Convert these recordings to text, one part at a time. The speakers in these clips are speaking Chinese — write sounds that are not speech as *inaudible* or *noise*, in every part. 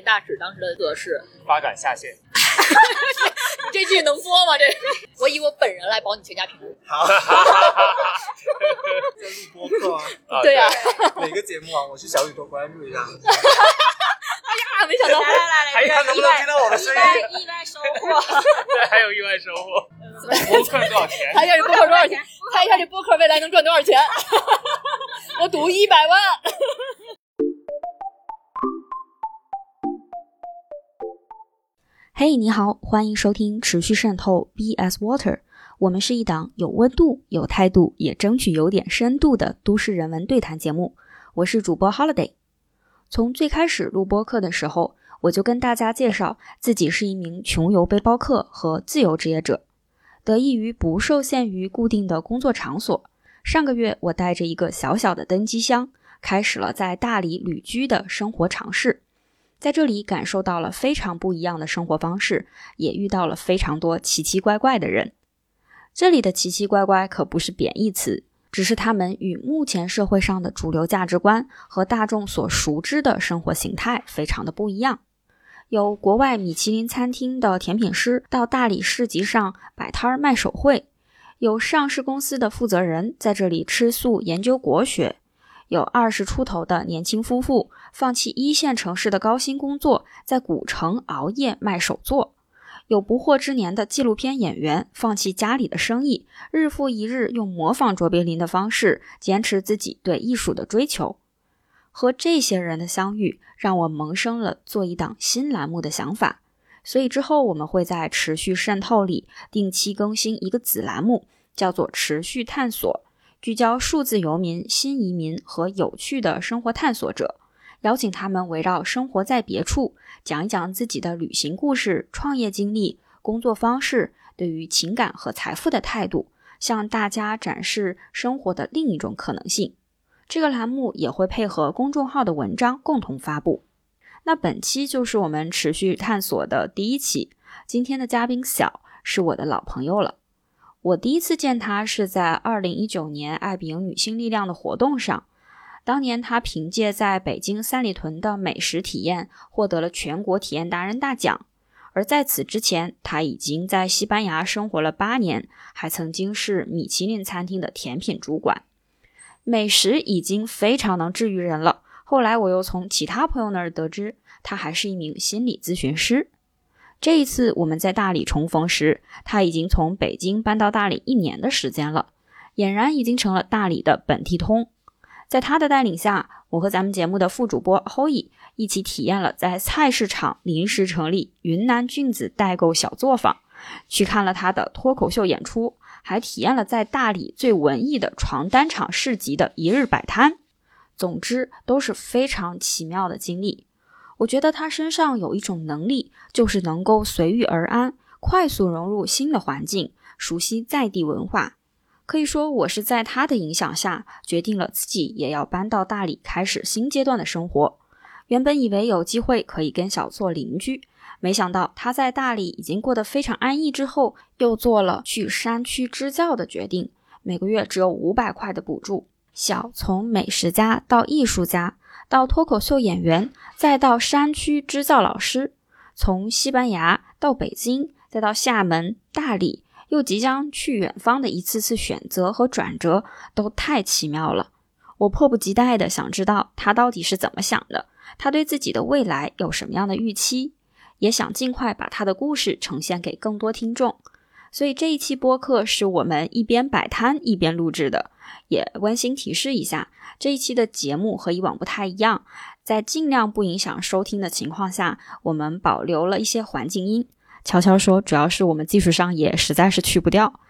大使当时的责是发感下线。*laughs* 这句能播吗？这 *laughs* 我以我本人来保你全家平安。好，*laughs* 在录播客对呀、哪个节目啊？我去小宇宙关注一下。啊，没想到来来来来，还有看能不能听到我的声音意外意外收获，对，还有意外收获。播客多少钱？猜一下这播客多少钱？猜一下这播客未来能赚多少钱？我赌一百万。嘿你好，欢迎收听持续渗透 BS Water。我们是一档有温度、有态度，也争取有点深度的都市人文对谈节目。我是主播 Holiday。从最开始录播课的时候，我就跟大家介绍自己是一名穷游背包客和自由职业者。得益于不受限于固定的工作场所，上个月我带着一个小小的登机箱，开始了在大理旅居的生活尝试。在这里感受到了非常不一样的生活方式，也遇到了非常多奇奇怪怪的人。这里的奇奇怪怪可不是贬义词，只是他们与目前社会上的主流价值观和大众所熟知的生活形态非常的不一样。有国外米其林餐厅的甜品师到大理市集上摆摊儿卖手绘，有上市公司的负责人在这里吃素研究国学。有二十出头的年轻夫妇放弃一线城市的高薪工作，在古城熬夜卖手作；有不惑之年的纪录片演员放弃家里的生意，日复一日用模仿卓别林的方式坚持自己对艺术的追求。和这些人的相遇，让我萌生了做一档新栏目的想法。所以之后我们会在持续渗透里定期更新一个子栏目，叫做“持续探索”。聚焦数字游民、新移民和有趣的生活探索者，邀请他们围绕生活在别处，讲一讲自己的旅行故事、创业经历、工作方式，对于情感和财富的态度，向大家展示生活的另一种可能性。这个栏目也会配合公众号的文章共同发布。那本期就是我们持续探索的第一期，今天的嘉宾小是我的老朋友了。我第一次见他是在二零一九年爱彼迎女性力量的活动上，当年他凭借在北京三里屯的美食体验获得了全国体验达人大奖。而在此之前，他已经在西班牙生活了八年，还曾经是米其林餐厅的甜品主管。美食已经非常能治愈人了。后来我又从其他朋友那儿得知，他还是一名心理咨询师。这一次我们在大理重逢时，他已经从北京搬到大理一年的时间了，俨然已经成了大理的本地通。在他的带领下，我和咱们节目的副主播 Hoy 一起体验了在菜市场临时成立云南菌子代购小作坊，去看了他的脱口秀演出，还体验了在大理最文艺的床单厂市集的一日摆摊。总之，都是非常奇妙的经历。我觉得他身上有一种能力，就是能够随遇而安，快速融入新的环境，熟悉在地文化。可以说，我是在他的影响下，决定了自己也要搬到大理，开始新阶段的生活。原本以为有机会可以跟小做邻居，没想到他在大理已经过得非常安逸，之后又做了去山区支教的决定，每个月只有五百块的补助。小从美食家到艺术家。到脱口秀演员，再到山区支教老师，从西班牙到北京，再到厦门、大理，又即将去远方的一次次选择和转折，都太奇妙了。我迫不及待的想知道他到底是怎么想的，他对自己的未来有什么样的预期，也想尽快把他的故事呈现给更多听众。所以这一期播客是我们一边摆摊一边录制的，也温馨提示一下。这一期的节目和以往不太一样，在尽量不影响收听的情况下，我们保留了一些环境音。悄悄说，主要是我们技术上也实在是去不掉，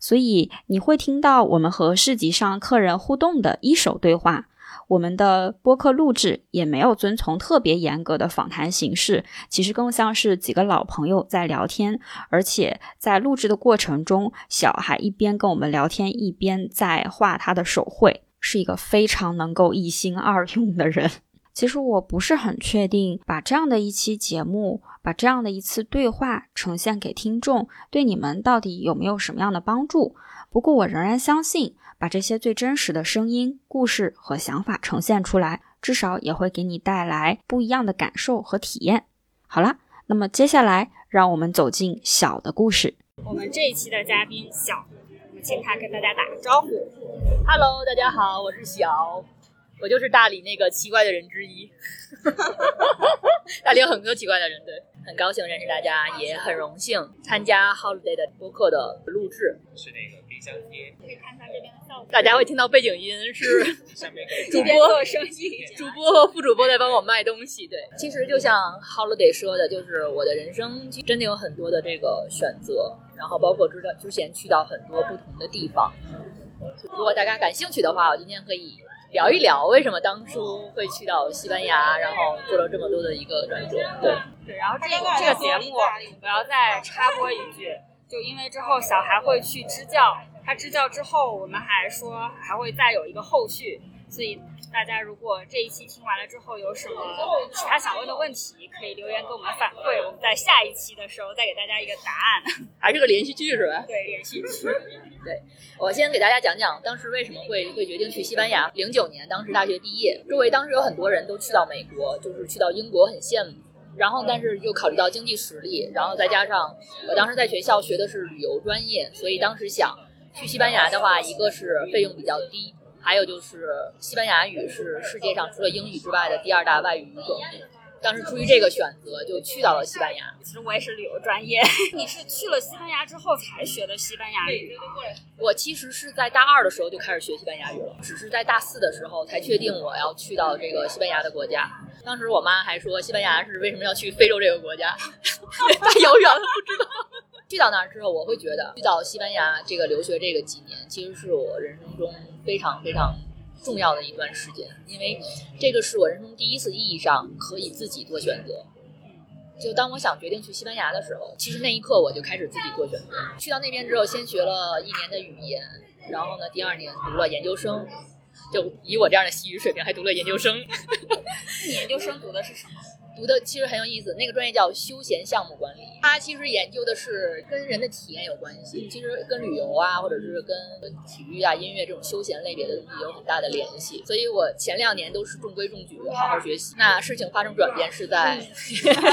所以你会听到我们和市集上客人互动的一手对话。我们的播客录制也没有遵从特别严格的访谈形式，其实更像是几个老朋友在聊天，而且在录制的过程中，小孩一边跟我们聊天，一边在画他的手绘。是一个非常能够一心二用的人。*laughs* 其实我不是很确定，把这样的一期节目，把这样的一次对话呈现给听众，对你们到底有没有什么样的帮助？不过我仍然相信，把这些最真实的声音、故事和想法呈现出来，至少也会给你带来不一样的感受和体验。好啦，那么接下来让我们走进小的故事。我们这一期的嘉宾小，我们请他跟大家打个招呼。Hello，大家好，我是小，我就是大理那个奇怪的人之一。*laughs* 大理有很多奇怪的人，对，很高兴认识大家，也很荣幸参加 Holiday 的播客的录制。是那个冰箱贴，可以看看这边的效果。大家会听到背景音是主播做生意，主播和副主播在帮我卖东西。对，其实就像 Holiday 说的，就是我的人生真的有很多的这个选择，然后包括知道之前去到很多不同的地方。如果大家感兴趣的话，我今天可以聊一聊为什么当初会去到西班牙，然后做了这么多的一个转折。对，对，然后这个这个节目我要再插播一句，就因为之后小孩会去支教，他支教之后，我们还说还会再有一个后续，所以大家如果这一期听完了之后有什么其他想问的问题，可以留言给我们反馈，我们在下一期的时候再给大家一个答案。*laughs* 还是个连续剧是吧？对，连续剧。*laughs* 对我先给大家讲讲当时为什么会会决定去西班牙。零九年，当时大学毕业，周围当时有很多人都去到美国，就是去到英国，很羡慕。然后，但是又考虑到经济实力，然后再加上我当时在学校学的是旅游专业，所以当时想去西班牙的话，一个是费用比较低，还有就是西班牙语是世界上除了英语之外的第二大外语语种。当时出于这个选择，就去到了西班牙。其实我也是旅游专业，*laughs* 你是去了西班牙之后才学的西班牙语。我其实是在大二的时候就开始学西班牙语了，只是在大四的时候才确定我要去到这个西班牙的国家。当时我妈还说，西班牙是为什么要去非洲这个国家？*laughs* 太遥远了，不知道。去到那儿之后，我会觉得去到西班牙这个留学这个几年，其实是我人生中非常非常重要的一段时间，因为这个是我人生第一次意义上可以自己做选择。就当我想决定去西班牙的时候，其实那一刻我就开始自己做选择。去到那边之后，先学了一年的语言，然后呢，第二年读了研究生。就以我这样的西语水平，还读了研究生。*laughs* 你研究生读的是什么？读的其实很有意思，那个专业叫休闲项目管理，它其实研究的是跟人的体验有关系，其实跟旅游啊，或者是跟体育啊、音乐这种休闲类别的东西有很大的联系。所以我前两年都是中规中矩，好好学习。那事情发生转变是在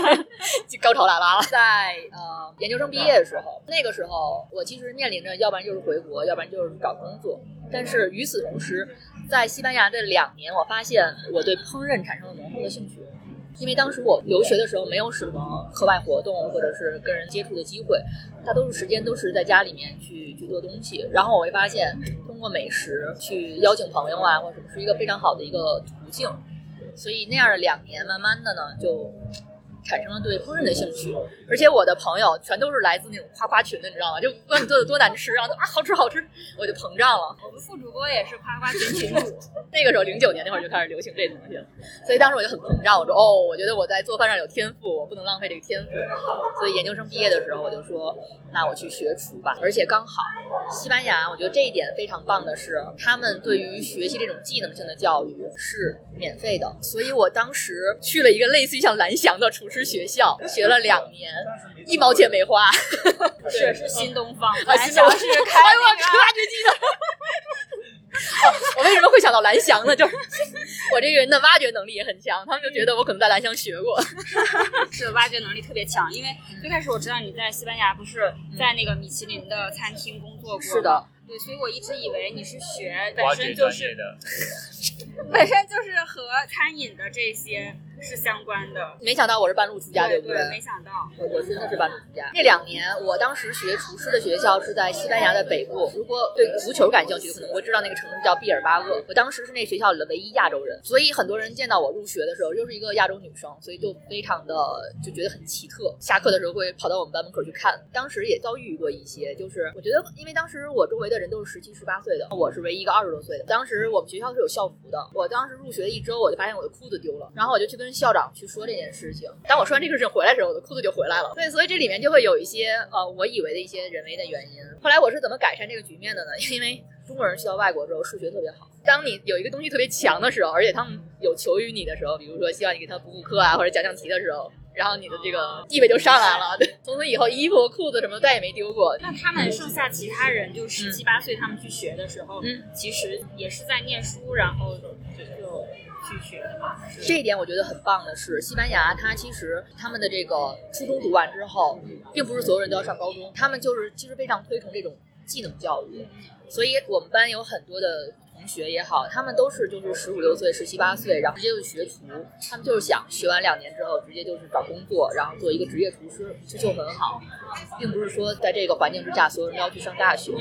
*laughs* 高潮来了，在呃研究生毕业的时候，那个时候我其实面临着，要不然就是回国，要不然就是找工作。但是与此同时，在西班牙的两年，我发现我对烹饪产生了浓厚的兴趣。因为当时我留学的时候没有什么课外活动或者是跟人接触的机会，大多数时间都是在家里面去去做东西。然后我会发现，通过美食去邀请朋友啊，或者什么，是一个非常好的一个途径。所以那样的两年，慢慢的呢，就产生了对烹饪的兴趣。而且我的朋友全都是来自那种夸夸群的，你知道吗？就不管你做的多难吃，然后都啊好吃好吃，我就膨胀了。我们副主播也是夸夸群群主。*laughs* 那个时候零九年那会儿就开始流行这东西了，所以当时我就很膨胀，我说哦，我觉得我在做饭上有天赋，我不能浪费这个天赋。所以研究生毕业的时候，我就说，那我去学厨吧。而且刚好西班牙，我觉得这一点非常棒的是，他们对于学习这种技能性的教育是免费的。所以我当时去了一个类似于像蓝翔的厨师学校，学了两年，一毛钱没花。*laughs* 是是新东方，啊，蓝翔是开挖掘机的。*laughs* 哦，我为什么会想到蓝翔呢？就是 *laughs* 我这个人的挖掘能力也很强，他们就觉得我可能在蓝翔学过。是挖掘能力特别强，因为最开始我知道你在西班牙不是在那个米其林的餐厅工作过，是的，对，所以我一直以为你是学本身就是本身就是和餐饮的这些是相关的，没想到我是半路出家，对不对没想到，我我真的是半路出家。那两年，我当时学厨师的学校是在西班牙的北部。如果对足球感兴趣，可能会知道那个城市叫毕尔巴鄂。我当时是那学校里的唯一亚洲人，所以很多人见到我入学的时候，又是一个亚洲女生，所以就非常的就觉得很奇特。下课的时候会跑到我们班门口去看。当时也遭遇过一些，就是我觉得，因为当时我周围的人都是十七、十八岁的，我是唯一一个二十多岁的。当时我们学校是有校服的，我当时入学一周，我就发现我的裤子丢了，然后我就去跟校长去说这件事情。当我说完这个事情回来的时候，我的裤子就回来了。对，所以这里面就会有一些呃，我以为的一些人为的原因。后来我是怎么改善这个局面的呢？*laughs* 因为中国人去到外国之后，数学特别好。当你有一个东西特别强的时候，而且他们有求于你的时候，比如说希望你给他补补课啊，或者讲讲题的时候，然后你的这个地位就上来了。对，*laughs* 从此以后衣服、裤子什么再也没丢过。那他们剩下其他人就十七八岁，他们去学的时候，嗯其实也是在念书，然后就去学的嘛？这一点我觉得很棒的是，西班牙它其实他们的这个初中读完之后，并不是所有人都要上高中，他们就是其实非常推崇这种技能教育，所以我们班有很多的学也好，他们都是就是十五六岁、十七八岁，然后直接就学徒，他们就是想学完两年之后直接就是找工作，然后做一个职业厨师，这就很好，并不是说在这个环境之下所有人都要去上大学，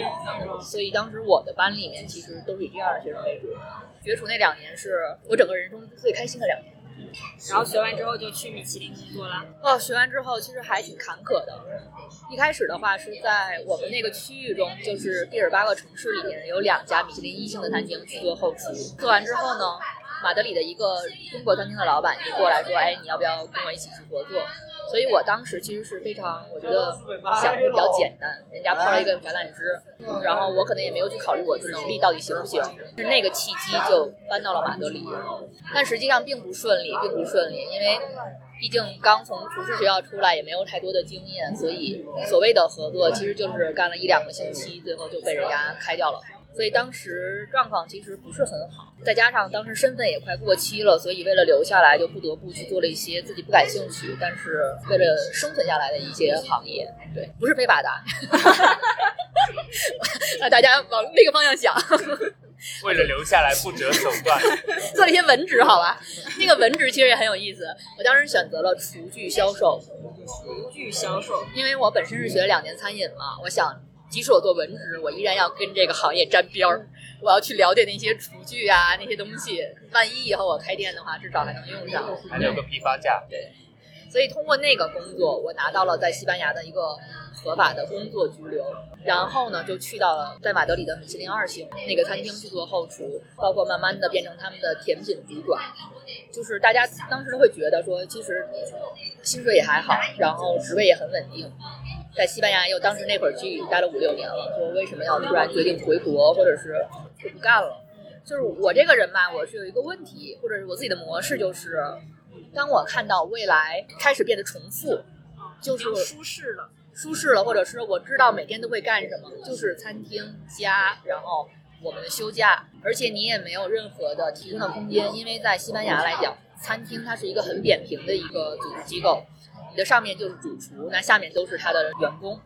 所以当时我的班里面其实都是以这样的学生为主。学厨那两年是我整个人生最开心的两年。然后学完之后就去米其林工作了。哦，学完之后其实还挺坎坷的。一开始的话是在我们那个区域中，就是毕尔巴鄂城市里面有两家米其林一星的餐厅去做后厨。做完之后呢，马德里的一个中国餐厅的老板就过来说：“哎，你要不要跟我一起去合作？”所以我当时其实是非常，我觉得想的比较简单，人家抛了一个橄榄枝，然后我可能也没有去考虑我的能力到底行不行，是那个契机就搬到了马德里，但实际上并不顺利，并不顺利，因为毕竟刚从厨师学校出来，也没有太多的经验，所以所谓的合作其实就是干了一两个星期，最后就被人家开掉了。所以当时状况其实不是很好，再加上当时身份也快过期了，所以为了留下来，就不得不去做了一些自己不感兴趣，但是为了生存下来的一些行业。对，不是非法的，*laughs* 让大家往那个方向想。为了留下来不择手段，做了一些文职，好吧？那个文职其实也很有意思。我当时选择了厨具销售，厨具销售，因为我本身是学了两年餐饮嘛，我想。即使我做文职，我依然要跟这个行业沾边儿。我要去了解那些厨具啊，那些东西。万一以后我开店的话，至少还能用上，还有个批发价。对，所以通过那个工作，我拿到了在西班牙的一个合法的工作居留。然后呢，就去到了在马德里的米其林二星那个餐厅去做后厨，包括慢慢的变成他们的甜品主管。就是大家当时都会觉得说，其实薪水也还好，然后职位也很稳定。在西班牙又当时那会儿去待了五六年了，说为什么要突然决定回国，或者是就不干了？就是我这个人吧，我是有一个问题，或者是我自己的模式，就是当我看到未来开始变得重复，就是舒适了，舒适了，或者是我知道每天都会干什么，就是餐厅家，然后我们的休假，而且你也没有任何的提升的空间，因为在西班牙来讲，餐厅它是一个很扁平的一个组织机构。你的上面就是主厨，那下面都是他的员工。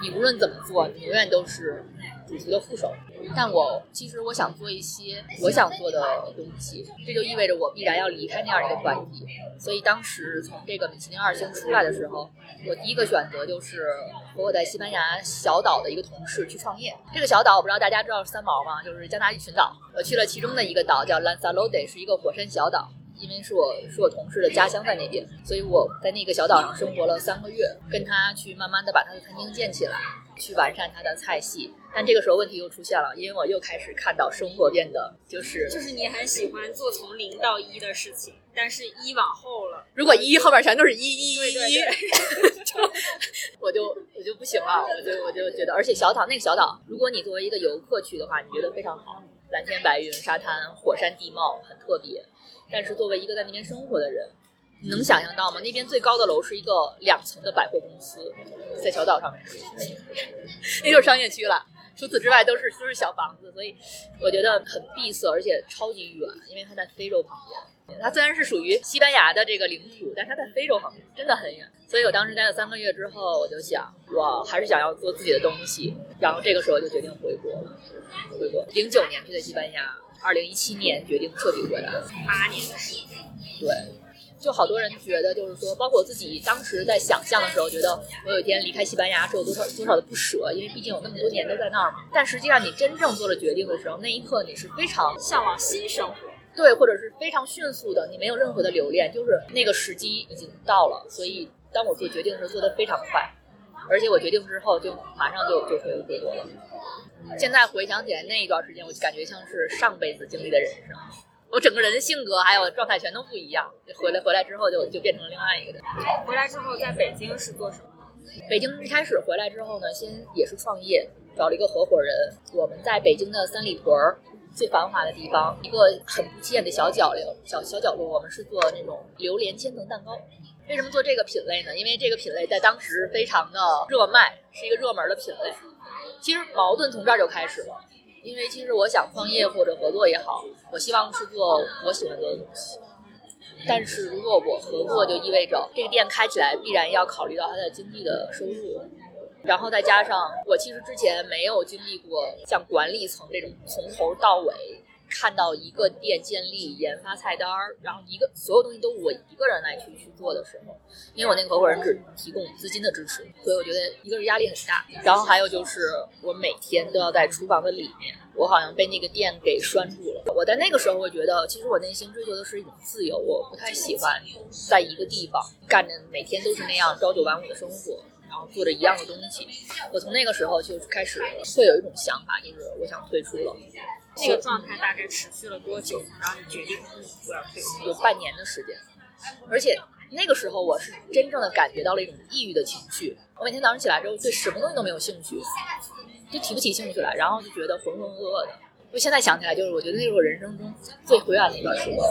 你无论怎么做，你永远都是主厨的副手。但我其实我想做一些我想做的东西，这就意味着我必然要离开那样一个团体。所以当时从这个米其林二星出来的时候，我第一个选择就是和我在西班牙小岛的一个同事去创业。这个小岛我不知道大家知道三毛吗？就是加纳利群岛。我去了其中的一个岛，叫 Lanzarote，是一个火山小岛。因为是我是我同事的家乡在那边，所以我在那个小岛上生活了三个月，跟他去慢慢的把他的餐厅建起来，去完善他的菜系。但这个时候问题又出现了，因为我又开始看到生活变得就是就是你很喜欢做从零到一的事情，但是一往后了，如果一后面全都是一一一一，*laughs* 我就我就不行了，我就我就觉得，而且小岛那个小岛，如果你作为一个游客去的话，你觉得非常好，蓝天白云、沙滩、火山地貌很特别。但是作为一个在那边生活的人，你能想象到吗？那边最高的楼是一个两层的百货公司，在小岛上面，那就是商业区了。除此之外都是都是小房子，所以我觉得很闭塞，而且超级远，因为它在非洲旁边。它虽然是属于西班牙的这个领土，但它在非洲旁边，真的很远。所以我当时待了三个月之后，我就想，我还是想要做自己的东西。然后这个时候就决定回国了，回国。零九年去的西班牙。二零一七年决定彻底回来，八年的时间。对，就好多人觉得，就是说，包括我自己当时在想象的时候，觉得我有一天离开西班牙是有多少多少的不舍，因为毕竟有那么多年都在那儿嘛。但实际上，你真正做了决定的时候，那一刻你是非常向往新生活，对，或者是非常迅速的，你没有任何的留恋，就是那个时机已经到了。所以，当我做决定的时候，做的非常快，而且我决定之后就马上就就回回国了。现在回想起来那一段时间，我就感觉像是上辈子经历的人生，我整个人的性格还有状态全都不一样。回来回来之后就就变成了另外一个人。回来之后在北京是做什么？北京一开始回来之后呢，先也是创业，找了一个合伙人。我们在北京的三里屯儿最繁华的地方，一个很不起眼的小角落，小小角落，我们是做那种榴莲千层蛋糕。为什么做这个品类呢？因为这个品类在当时非常的热卖，是一个热门的品类。其实矛盾从这儿就开始了，因为其实我想创业或者合作也好，我希望是做我喜欢做的东西。但是如果我合作，就意味着这个店开起来必然要考虑到它的经济的收入，然后再加上我其实之前没有经历过像管理层这种从头到尾看到一个店建立、研发菜单儿，然后一个所有东西都我一个人来去去做的时候，因为我那个合伙人只提供资金的支持，所以我觉得一个是压力很大，然后还有就是我每天都要在厨房的里面，我好像被那个店给拴住了。我在那个时候，我觉得其实我内心追求的是一种自由，我不太喜欢在一个地方干着每天都是那样朝九晚五的生活，然后做着一样的东西。我从那个时候就开始会有一种想法，就是我想退出了。那个状态大概持续了多久？然后你决定我要退出？有半年的时间，而且那个时候我是真正的感觉到了一种抑郁的情绪。我每天早上起来之后，对什么东西都没有兴趣，就提不起兴趣来，然后就觉得浑浑噩噩的。就现在想起来，就是我觉得那是我人生中最灰暗的一段时光。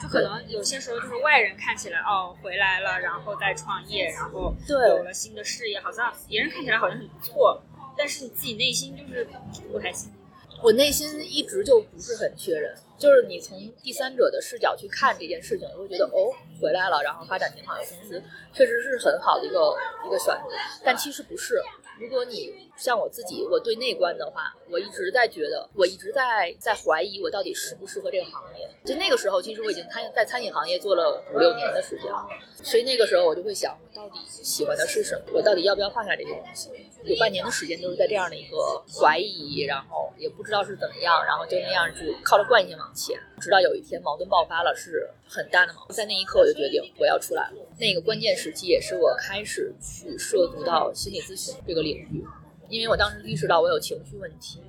就可能有些时候就是外人看起来哦回来了，然后再创业，然后对有了新的事业，好像别人看起来好像很不错，但是你自己内心就是不开心。我内心一直就不是很确认，就是你从第三者的视角去看这件事情，你会觉得哦回来了，然后发展挺好的公司，确实是很好的一个一个选择，但其实不是。如果你像我自己，我对内观的话，我一直在觉得，我一直在在怀疑我到底适不适合这个行业。就那个时候，其实我已经餐在餐饮行业做了五六年的时间了，所以那个时候我就会想，到底喜欢的是什么？我到底要不要放下这些东西？有半年的时间都是在这样的一个怀疑，然后也不知道是怎么样，然后就那样就靠着惯性往前，直到有一天矛盾爆发了，是很大的矛盾。在那一刻，我就决定我要出来了。那个关键时期也是我开始去涉足到心。理咨询这个领域，因为我当时意识到我有情绪问题，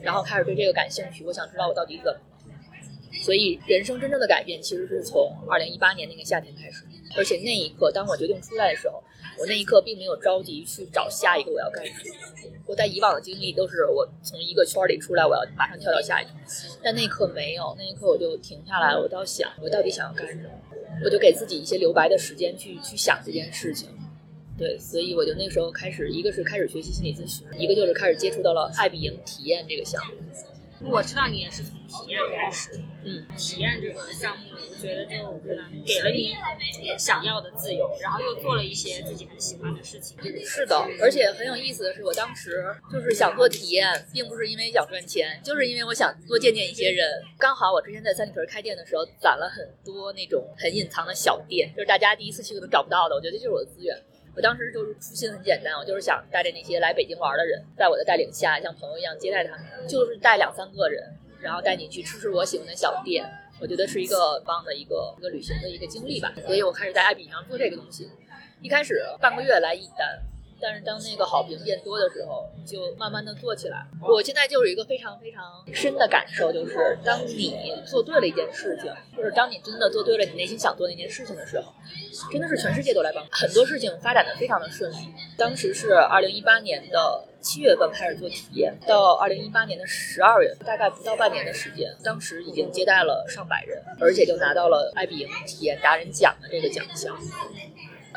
然后开始对这个感兴趣，我想知道我到底怎么了。所以人生真正的改变其实是从二零一八年那个夏天开始，而且那一刻，当我决定出来的时候，我那一刻并没有着急去找下一个我要干什么。我在以往的经历都是我从一个圈儿里出来，我要马上跳到下一个，但那一刻没有，那一刻我就停下来，我倒想我到底想要干什么，我就给自己一些留白的时间去去想这件事情。对，所以我就那时候开始，一个是开始学习心理咨询，一个就是开始接触到了爱彼迎体验这个项目。我知道你也是从体验开始，嗯，体验这个项目，我觉得就可能给了你想要的自由，然后又做了一些自己很喜欢的事情。是的，而且很有意思的是，我当时就是想做体验，并不是因为想赚钱，就是因为我想多见见一些人。刚好我之前在三里屯开店的时候，攒了很多那种很隐藏的小店，就是大家第一次去可能找不到的。我觉得这就是我的资源。我当时就是初心很简单，我就是想带着那些来北京玩的人，在我的带领下，像朋友一样接待他们，就是带两三个人，然后带你去吃吃我喜欢的小店。我觉得是一个棒的一个一个旅行的一个经历吧，所以我开始在爱彼上做这个东西。一开始半个月来一单，但是当那个好评变多的时候，就慢慢的做起来。我现在就是一个非常非常深的感受，就是当你做对了一件事情，或者当你真的做对了你内心想做那件事情的时候，真的是全世界都来帮你，很多事情发展的非常的顺利。当时是二零一八年的七月份开始做体验，到二零一八年的十二月，大概不到半年的时间，当时已经接待了上百人，而且就拿到了爱彼迎体验达人奖的这个奖项。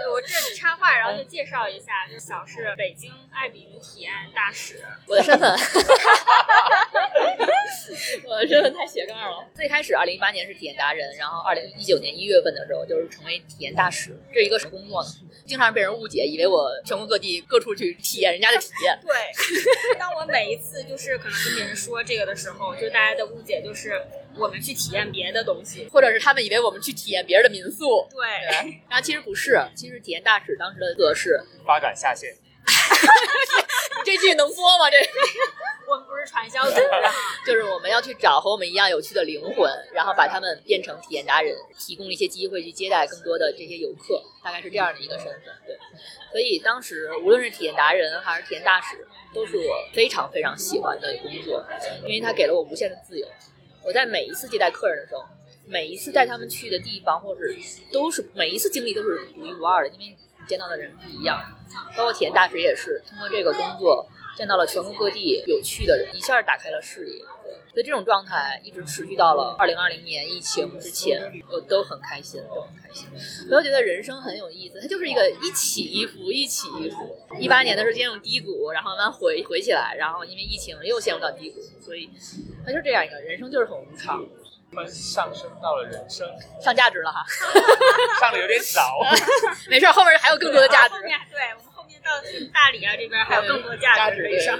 我这里插话，然后就介绍一下，就小是北京爱彼迎体验大使。我的身份，我的身份太斜杠了。最开始二零一八年是体验达人，然后二零一九年一月份的时候就是成为体验大使。这是一个什么工作呢？经常被人误解，以为我全国各地各处去体验人家的体验。*laughs* 对，当我每一次就是可能跟别人说这个的时候，就大家的误解就是我们去体验别的东西。或者是他们以为我们去体验别人的民宿，对，然后其实不是，其实体验大使当时的则是，发展下线。*laughs* 这句能播吗？这 *laughs* 我们不是传销组的。*laughs* 就是我们要去找和我们一样有趣的灵魂，然后把他们变成体验达人，提供一些机会去接待更多的这些游客，大概是这样的一个身份。对，所以当时无论是体验达人还是体验大使，都是我非常非常喜欢的工作，因为它给了我无限的自由。我在每一次接待客人的时候，每一次带他们去的地方，或者都是每一次经历都是独一无二的，因为你见到的人不一样。包括体验大使也是通过这个工作见到了全国各地有趣的人，一下打开了视野。所以这种状态一直持续到了二零二零年疫情之前，我都很开心，都很开心。我就觉得人生很有意思，它就是一个一起一伏，一起一伏。一八年的时候进入低谷，然后慢慢回回起来，然后因为疫情又陷入到低谷，所以它就是这样一个人生，就是很无常。上升到了人生，上价值了哈，*laughs* 上的有点早。*laughs* 没事，后面还有更多的价值。*laughs* 对到大理啊这边还有更多价值可以上。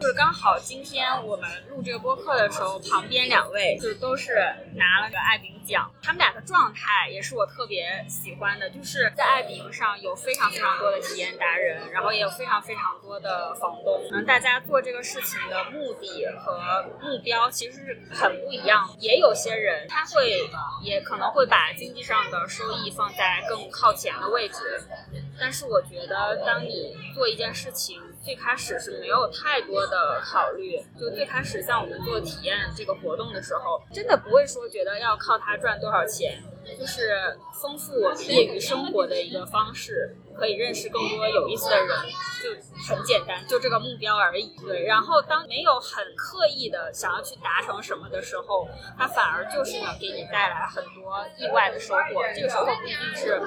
就是刚好今天我们录这个播客的时候，旁边两位就都是拿了个爱饼奖，他们俩的状态也是我特别喜欢的，就是在爱饼上有非常非常多的体验达人，然后也有非常非常多的房东，可能大家做这个事情的目的和目标其实是很不一样。也有些人他会也可能会把经济上的收益放在更靠前的位置，但是我觉得当你做一件事情。最开始是没有太多的考虑，就最开始像我们做体验这个活动的时候，真的不会说觉得要靠它赚多少钱，就是丰富我业余生活的一个方式，可以认识更多有意思的人，就很简单，就这个目标而已。对，然后当没有很刻意的想要去达成什么的时候，它反而就是能给你带来很多意外的收获。这个收获不一定是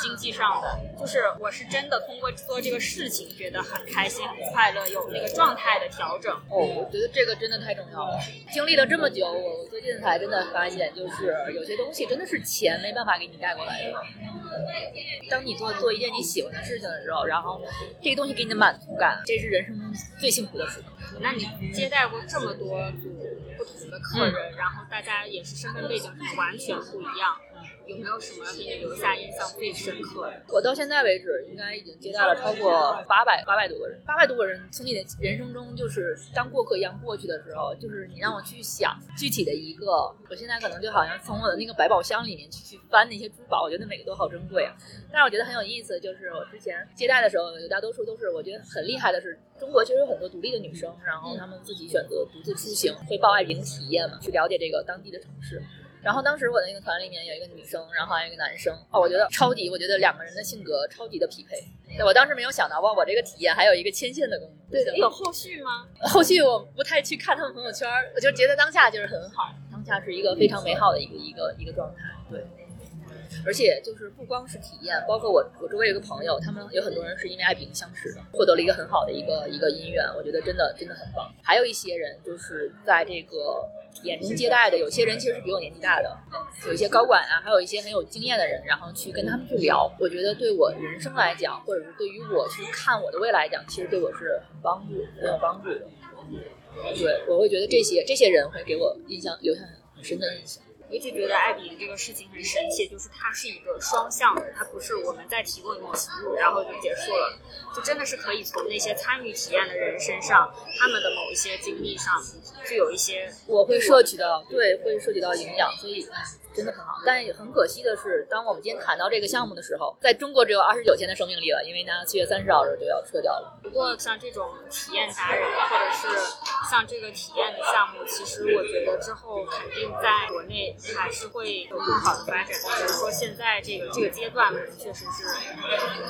经济上的，就是我是真的通过做这个事情觉得很开心、很快乐，有那个状态的调整。哦，我觉得这个真的太重要了。经历了这么久，我我最近才真的发现，就是有些东西真的是钱没办法给你带过来的。当你做做一件你喜欢的事情的时候，然后这个东西给你的满足感，这是人生中最幸福的时刻。那你接待过这么多组不同的客人，然后大家也是身份背景上完全不一样，有没有什么给你留下印象最深刻的？我到现在为止，应该已经接待了超过八百八百多个人，八百多个人从你的人生中就是当过客一样过去的时候，就是你让我去想具体的一个，我现在可能就好像从我的那个百宝箱里面去去翻那些珠宝，我觉得每个都好珍贵啊。但是我觉得很有意思，就是我之前接待的时候，有大多数都是我觉得很厉害的是，中国其实有很多独立的女生，然后她们自己选择独自出行，会报爱饼体验嘛，去了解这个当地的城市。然后当时我的那个团里面有一个女生，然后还有一个男生，哦，我觉得超级，我觉得两个人的性格超级的匹配。对我当时没有想到，哇，我这个体验还有一个牵线的功能。对的，有后续吗？*laughs* 后续我不太去看他们朋友圈，我就觉得当下就是很好，当下是一个非常美好的一个一个一个状态。对。而且就是不光是体验，包括我我周围有个朋友，他们有很多人是因为爱饼相识的，获得了一个很好的一个一个姻缘，我觉得真的真的很棒。还有一些人就是在这个体验中接待的，有些人其实是比我年纪大的，有一些高管啊，还有一些很有经验的人，然后去跟他们去聊，我觉得对我人生来讲，或者是对于我去看我的未来来讲，其实对我是很帮助很有帮助的。对，我会觉得这些这些人会给我印象留下很深的印象。我一直觉得爱饼这个事情很神奇，就是它是一个双向的，它不是我们在提供一个服务然后就结束了，就真的是可以从那些参与体验的人身上，他们的某一些经历上，是有一些我会涉及到，对，会涉及到营养，所以真的很好。但也很可惜的是，当我们今天谈到这个项目的时候，在中国只有二十九天的生命力了，因为呢七月三十号时候就要撤掉了。不过像这种体验达人，或者是像这个体验的项目，其实我觉得之后肯定在国内。还是会有更好的发展，只是说现在这个这个阶段确实是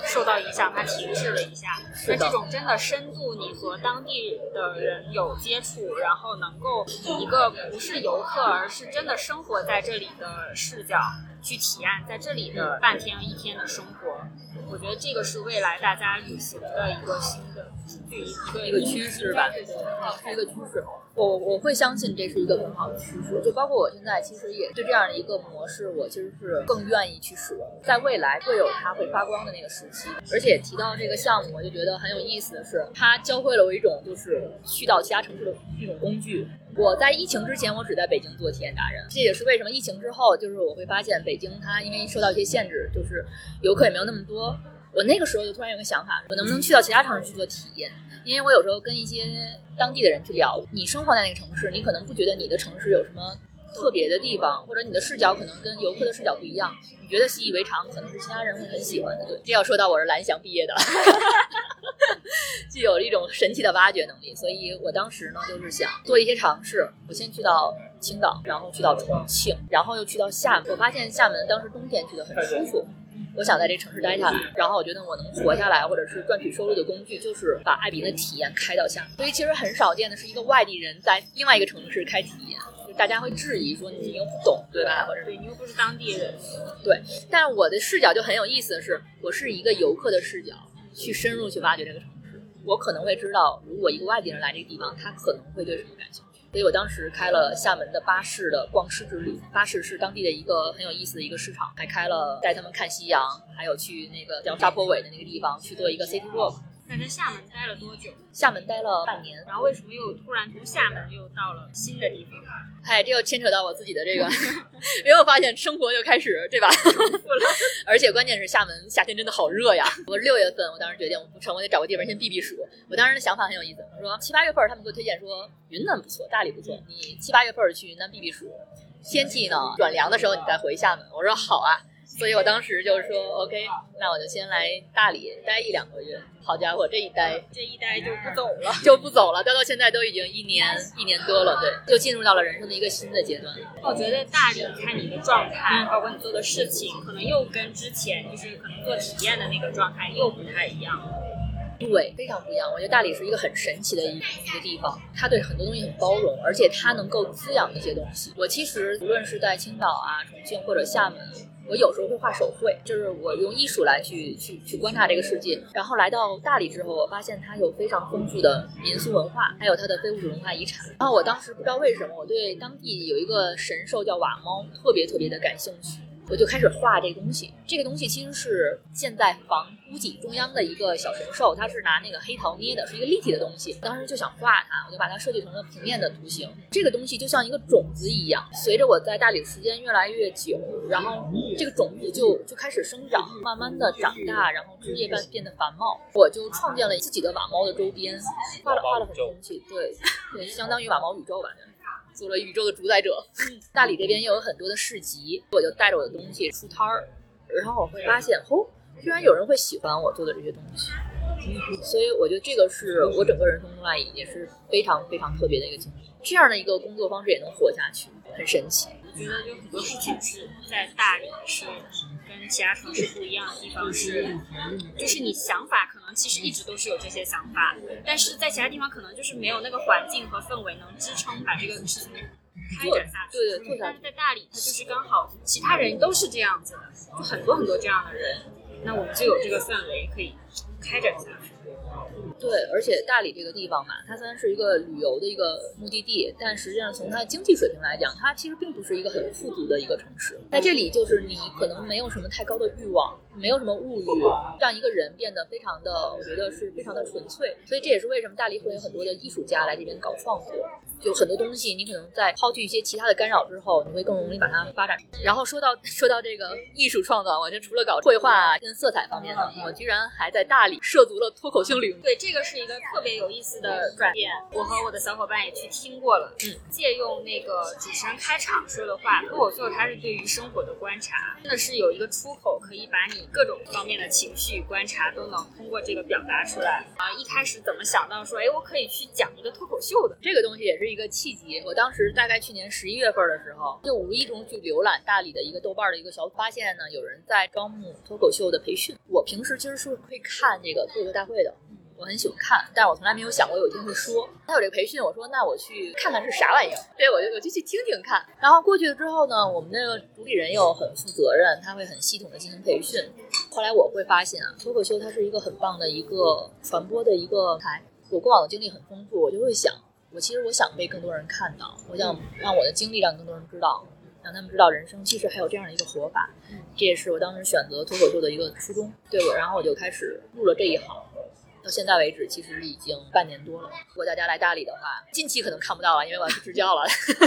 受到影响，它停滞了一下。那这种真的深度，你和当地的人有接触，然后能够以一个不是游客，而是真的生活在这里的视角去体验在这里的半天一天的生活，我觉得这个是未来大家旅行的一个新的一个一个趋势吧，是一个趋势。我我会相信这是一个很好的趋势，就包括我现在其实也对这样的一个模式，我其实是更愿意去使用。在未来会有它会发光的那个时期，而且提到这个项目，我就觉得很有意思的是，它教会了我一种就是去到其他城市的一种工具。我在疫情之前，我只在北京做体验达人，这也是为什么疫情之后，就是我会发现北京它因为受到一些限制，就是游客也没有那么多。我那个时候就突然有个想法，我能不能去到其他城市去做体验？因为我有时候跟一些当地的人去聊，你生活在那个城市，你可能不觉得你的城市有什么特别的地方，或者你的视角可能跟游客的视角不一样，你觉得习以为常，可能是其他人会很喜欢的。对，这要说到我是蓝翔毕业的，*laughs* 具有了一种神奇的挖掘能力，所以我当时呢就是想做一些尝试。我先去到青岛，然后去到重庆，然后又去到厦门。我发现厦门当时冬天去的很舒服。我想在这城市待下来，然后我觉得我能活下来，或者是赚取收入的工具，就是把艾比的体验开到厦门。所以其实很少见的是一个外地人在另外一个城市开体验，就大家会质疑说你又不懂，对吧？或者对你又不是当地人，对，但是我的视角就很有意思的是，我是一个游客的视角去深入去挖掘这个城市，我可能会知道，如果一个外地人来这个地方，他可能会对什么感兴趣。所以我当时开了厦门的巴士的逛市之旅，巴士是当地的一个很有意思的一个市场，还开了带他们看夕阳，还有去那个叫沙坡尾的那个地方去做一个 city walk。那在厦门待了多久？厦门待了半年，然后为什么又突然从厦门又到了新的地方？哎，这又牵扯到我自己的这个，因为我发现生活又开始对吧？*laughs* *laughs* 而且关键是厦门夏天真的好热呀！我六月份，我当时决定我不成，我得找个地方先避避暑。我当时的想法很有意思，我说七八月份他们给我推荐说云南不错，大理不错，你七八月份去云南避避暑，天气呢转凉的时候你再回厦门。我说好啊。所以我当时就是说，OK，那我就先来大理待一两个月。好家伙，这一待这一待就不走了，就不走了，待到现在都已经一年一年多了，对，就进入到了人生的一个新的阶段。我觉得大理看你的状态，包括你做的事情，可能又跟之前就是可能做体验的那个状态又不太一样。对，非常不一样。我觉得大理是一个很神奇的一一个地方，它对很多东西很包容，而且它能够滋养一些东西。我其实无论是在青岛啊、重庆或者厦门。我有时候会画手绘，就是我用艺术来去去去观察这个世界。然后来到大理之后，我发现它有非常丰富的民俗文化，还有它的非物质文化遗产。然后我当时不知道为什么，我对当地有一个神兽叫瓦猫特别特别的感兴趣。我就开始画这个东西，这个东西其实是建在房屋脊中央的一个小神兽，它是拿那个黑陶捏的，是一个立体的东西。当时就想画它，我就把它设计成了平面的图形。这个东西就像一个种子一样，随着我在大理的时间越来越久，然后这个种子就就开始生长，慢慢的长大，然后枝叶变变得繁茂。我就创建了自己的瓦猫的周边，画了画了很多东西，对 *laughs* 对，相当于瓦猫宇宙吧。做了宇宙的主宰者。*laughs* 大理这边又有很多的市集，我就带着我的东西出摊儿，然后我会发现，哦，居然有人会喜欢我做的这些东西。所以我觉得这个是我整个人生中来也是非常非常特别的一个经历。这样的一个工作方式也能活下去，很神奇。我觉得就很多事情是在大理是。跟其他城市不一样的地方是，就是你想法可能其实一直都是有这些想法，但是在其他地方可能就是没有那个环境和氛围能支撑把这个事情开展下去。对对，但是在大理，它就是刚好其他人都是这样子的，就很多很多这样的人，那我们就有这个氛围可以开展下去。对，而且大理这个地方嘛，它虽然是一个旅游的一个目的地，但实际上从它的经济水平来讲，它其实并不是一个很富足的一个城市。在这里，就是你可能没有什么太高的欲望，没有什么物欲，让一个人变得非常的，我觉得是非常的纯粹。所以这也是为什么大理会有很多的艺术家来这边搞创作。就很多东西，你可能在抛去一些其他的干扰之后，你会更容易把它发展。然后说到说到这个艺术创造，我就除了搞绘画跟色彩方面的，我居然还在大理涉足了脱口秀领域。对，这个是一个特别有意思的转变。我和我的小伙伴也去听过了，嗯，借用那个主持人开场说的话，脱口秀它是对于生活的观察，真的是有一个出口，可以把你各种方面的情绪观察都能通过这个表达出来。啊，一开始怎么想到说，哎，我可以去讲一个脱口秀的这个东西，也是。是一个契机。我当时大概去年十一月份的时候，就无意中去浏览大理的一个豆瓣的一个小，发现呢有人在招募脱口秀的培训。我平时其实是会看这个脱口秀大会的，我很喜欢看，但是我从来没有想过有一天会说。他有这个培训，我说那我去看看是啥玩意儿。对，我就我就去听听看。然后过去了之后呢，我们那个主理人又很负责任，他会很系统的进行培训。后来我会发现啊，脱口秀它是一个很棒的一个传播的一个台。我过往的经历很丰富，我就会想。我其实我想被更多人看到，我想让我的经历让更多人知道，让他们知道人生其实还有这样的一个活法。这也是我当时选择脱口秀的一个初衷。对，我然后我就开始入了这一行，到现在为止其实已经半年多了。如果大家来大理的话，近期可能看不到了，因为我要去支教了。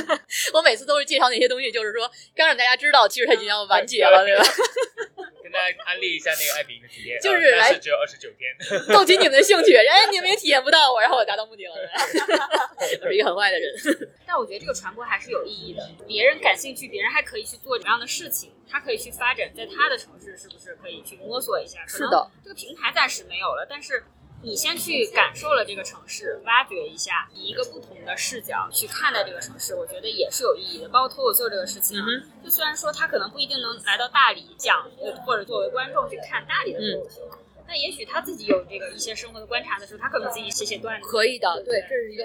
*laughs* 我每次都是介绍那些东西，就是说刚让大家知道，其实它已经要完结了，对吧？*laughs* 跟大家安利一下那个爱彼迎的体验，就是来只有二十九天，*laughs* 逗起你们的兴趣。哎，你们也体验不到我，然后我达到目的了。*laughs* 我是一个很坏的人，*laughs* 但我觉得这个传播还是有意义的。别人感兴趣，别人还可以去做什么样的事情？他可以去发展，在他的城市是不是可以去摸索一下？是的，这个平台暂时没有了，但是你先去感受了这个城市，挖掘一下，以一个不同的视角去看待这个城市，我觉得也是有意义的。包括脱口秀这个事情啊，嗯就虽然说他可能不一定能来到大理讲，或者作为观众去看大理的脱口秀，那也许他自己有这个一些生活的观察的时候，他可能自己写写段子，可以的，对，这是一个